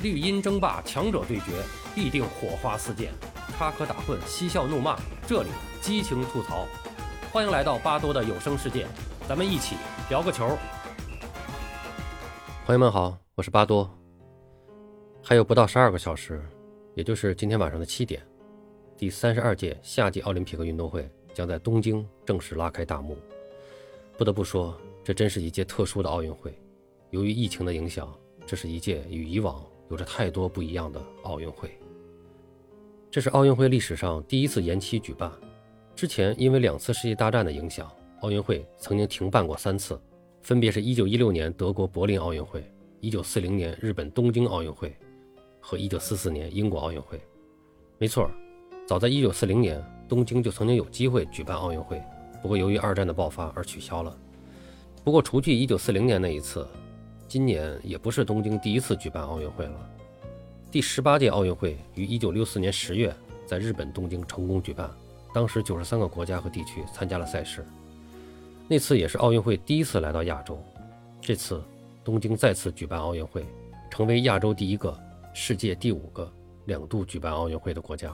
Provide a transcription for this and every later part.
绿茵争霸，强者对决，必定火花四溅；插科打诨，嬉笑怒骂，这里激情吐槽。欢迎来到巴多的有声世界，咱们一起聊个球。朋友们好，我是巴多。还有不到十二个小时，也就是今天晚上的七点，第三十二届夏季奥林匹克运动会将在东京正式拉开大幕。不得不说，这真是一届特殊的奥运会。由于疫情的影响，这是一届与以往。有着太多不一样的奥运会。这是奥运会历史上第一次延期举办。之前因为两次世界大战的影响，奥运会曾经停办过三次，分别是一九一六年德国柏林奥运会、一九四零年日本东京奥运会和一九四四年英国奥运会。没错，早在一九四零年，东京就曾经有机会举办奥运会，不过由于二战的爆发而取消了。不过，除去一九四零年那一次。今年也不是东京第一次举办奥运会了。第十八届奥运会于一九六四年十月在日本东京成功举办，当时九十三个国家和地区参加了赛事。那次也是奥运会第一次来到亚洲。这次东京再次举办奥运会，成为亚洲第一个、世界第五个两度举办奥运会的国家。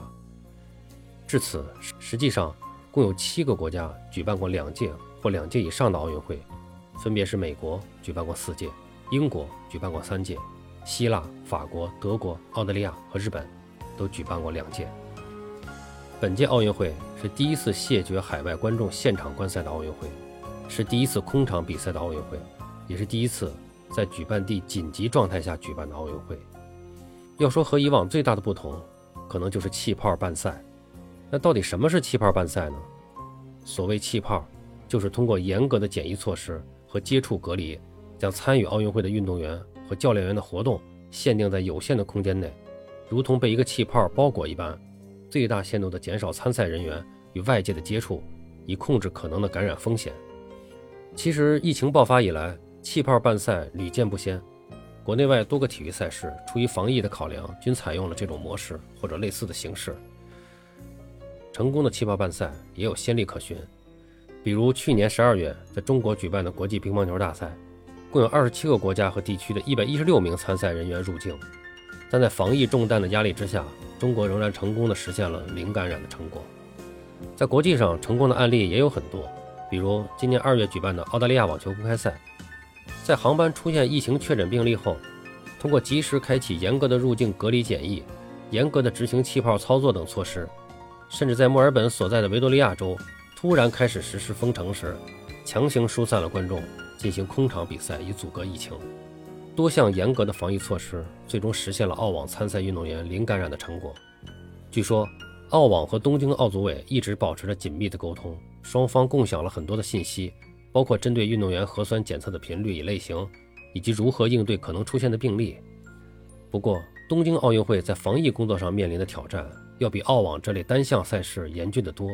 至此，实际上共有七个国家举办过两届或两届以上的奥运会，分别是美国举办过四届。英国举办过三届，希腊、法国、德国、澳大利亚和日本都举办过两届。本届奥运会是第一次谢绝海外观众现场观赛的奥运会，是第一次空场比赛的奥运会，也是第一次在举办地紧急状态下举办的奥运会。要说和以往最大的不同，可能就是气泡办赛。那到底什么是气泡办赛呢？所谓气泡，就是通过严格的检疫措施和接触隔离。将参与奥运会的运动员和教练员的活动限定在有限的空间内，如同被一个气泡包裹一般，最大限度地减少参赛人员与外界的接触，以控制可能的感染风险。其实，疫情爆发以来，气泡办赛屡见不鲜，国内外多个体育赛事出于防疫的考量，均采用了这种模式或者类似的形式。成功的气泡办赛也有先例可循，比如去年十二月在中国举办的国际乒乓球大赛。共有二十七个国家和地区的一百一十六名参赛人员入境，但在防疫重担的压力之下，中国仍然成功的实现了零感染的成果。在国际上，成功的案例也有很多，比如今年二月举办的澳大利亚网球公开赛，在航班出现疫情确诊病例后，通过及时开启严格的入境隔离检疫、严格的执行气泡操作等措施，甚至在墨尔本所在的维多利亚州突然开始实施封城时，强行疏散了观众。进行空场比赛以阻隔疫情，多项严格的防疫措施最终实现了澳网参赛运动员零感染的成果。据说，澳网和东京奥组委一直保持着紧密的沟通，双方共享了很多的信息，包括针对运动员核酸检测的频率与类型，以及如何应对可能出现的病例。不过，东京奥运会在防疫工作上面临的挑战，要比澳网这类单项赛事严峻得多。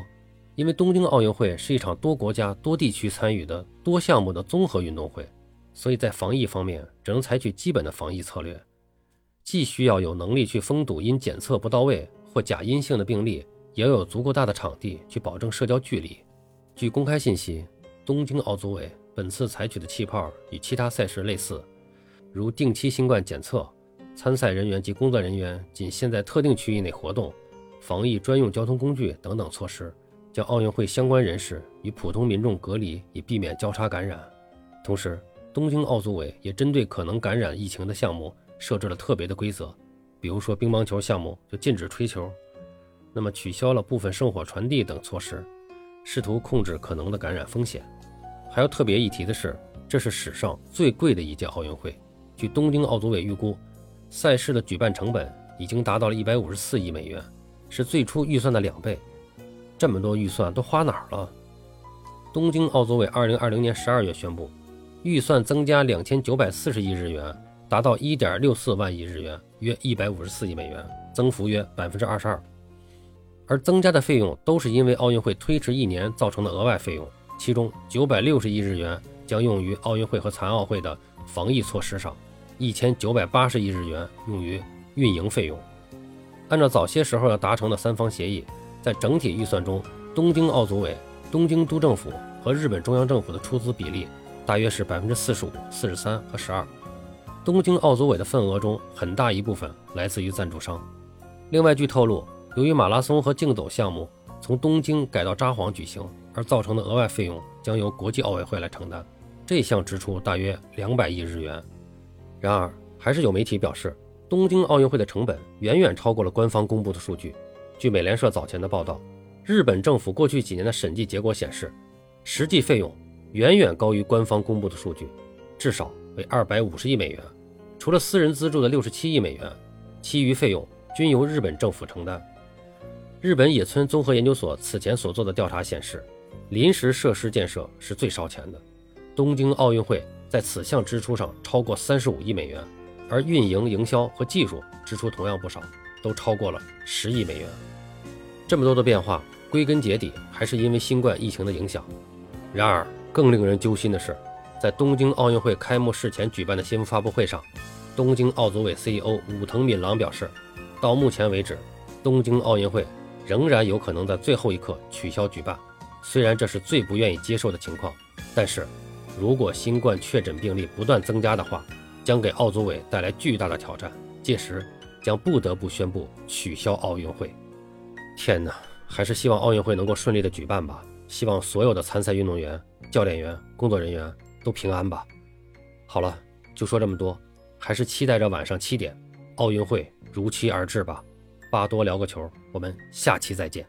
因为东京奥运会是一场多国家、多地区参与的多项目的综合运动会，所以在防疫方面只能采取基本的防疫策略，既需要有能力去封堵因检测不到位或假阴性的病例，也要有足够大的场地去保证社交距离。据公开信息，东京奥组委本次采取的气泡与其他赛事类似，如定期新冠检测、参赛人员及工作人员仅限在特定区域内活动、防疫专用交通工具等等措施。将奥运会相关人士与普通民众隔离，以避免交叉感染。同时，东京奥组委也针对可能感染疫情的项目设置了特别的规则，比如说乒乓球项目就禁止吹球，那么取消了部分圣火传递等措施，试图控制可能的感染风险。还要特别一提的是，这是史上最贵的一届奥运会。据东京奥组委预估，赛事的举办成本已经达到了一百五十四亿美元，是最初预算的两倍。这么多预算都花哪儿了？东京奥组委二零二零年十二月宣布，预算增加两千九百四十亿日元，达到一点六四万亿日元，约一百五十四亿美元，增幅约百分之二十二。而增加的费用都是因为奥运会推迟一年造成的额外费用，其中九百六十亿日元将用于奥运会和残奥会的防疫措施上，一千九百八十亿日元用于运营费用。按照早些时候要达成的三方协议。在整体预算中，东京奥组委、东京都政府和日本中央政府的出资比例大约是百分之四十五、四十三和十二。东京奥组委的份额中很大一部分来自于赞助商。另外，据透露，由于马拉松和竞走项目从东京改到札幌举行，而造成的额外费用将由国际奥委会来承担。这项支出大约两百亿日元。然而，还是有媒体表示，东京奥运会的成本远远超过了官方公布的数据。据美联社早前的报道，日本政府过去几年的审计结果显示，实际费用远远高于官方公布的数据，至少为二百五十亿美元。除了私人资助的六十七亿美元，其余费用均由日本政府承担。日本野村综合研究所此前所做的调查显示，临时设施建设是最烧钱的。东京奥运会在此项支出上超过三十五亿美元，而运营、营销和技术支出同样不少，都超过了十亿美元。这么多的变化，归根结底还是因为新冠疫情的影响。然而，更令人揪心的是，在东京奥运会开幕式前举办的新闻发布会上，东京奥组委 CEO 武藤敏郎表示，到目前为止，东京奥运会仍然有可能在最后一刻取消举办。虽然这是最不愿意接受的情况，但是如果新冠确诊病例不断增加的话，将给奥组委带来巨大的挑战，届时将不得不宣布取消奥运会。天哪，还是希望奥运会能够顺利的举办吧。希望所有的参赛运动员、教练员、工作人员都平安吧。好了，就说这么多，还是期待着晚上七点，奥运会如期而至吧。巴多聊个球，我们下期再见。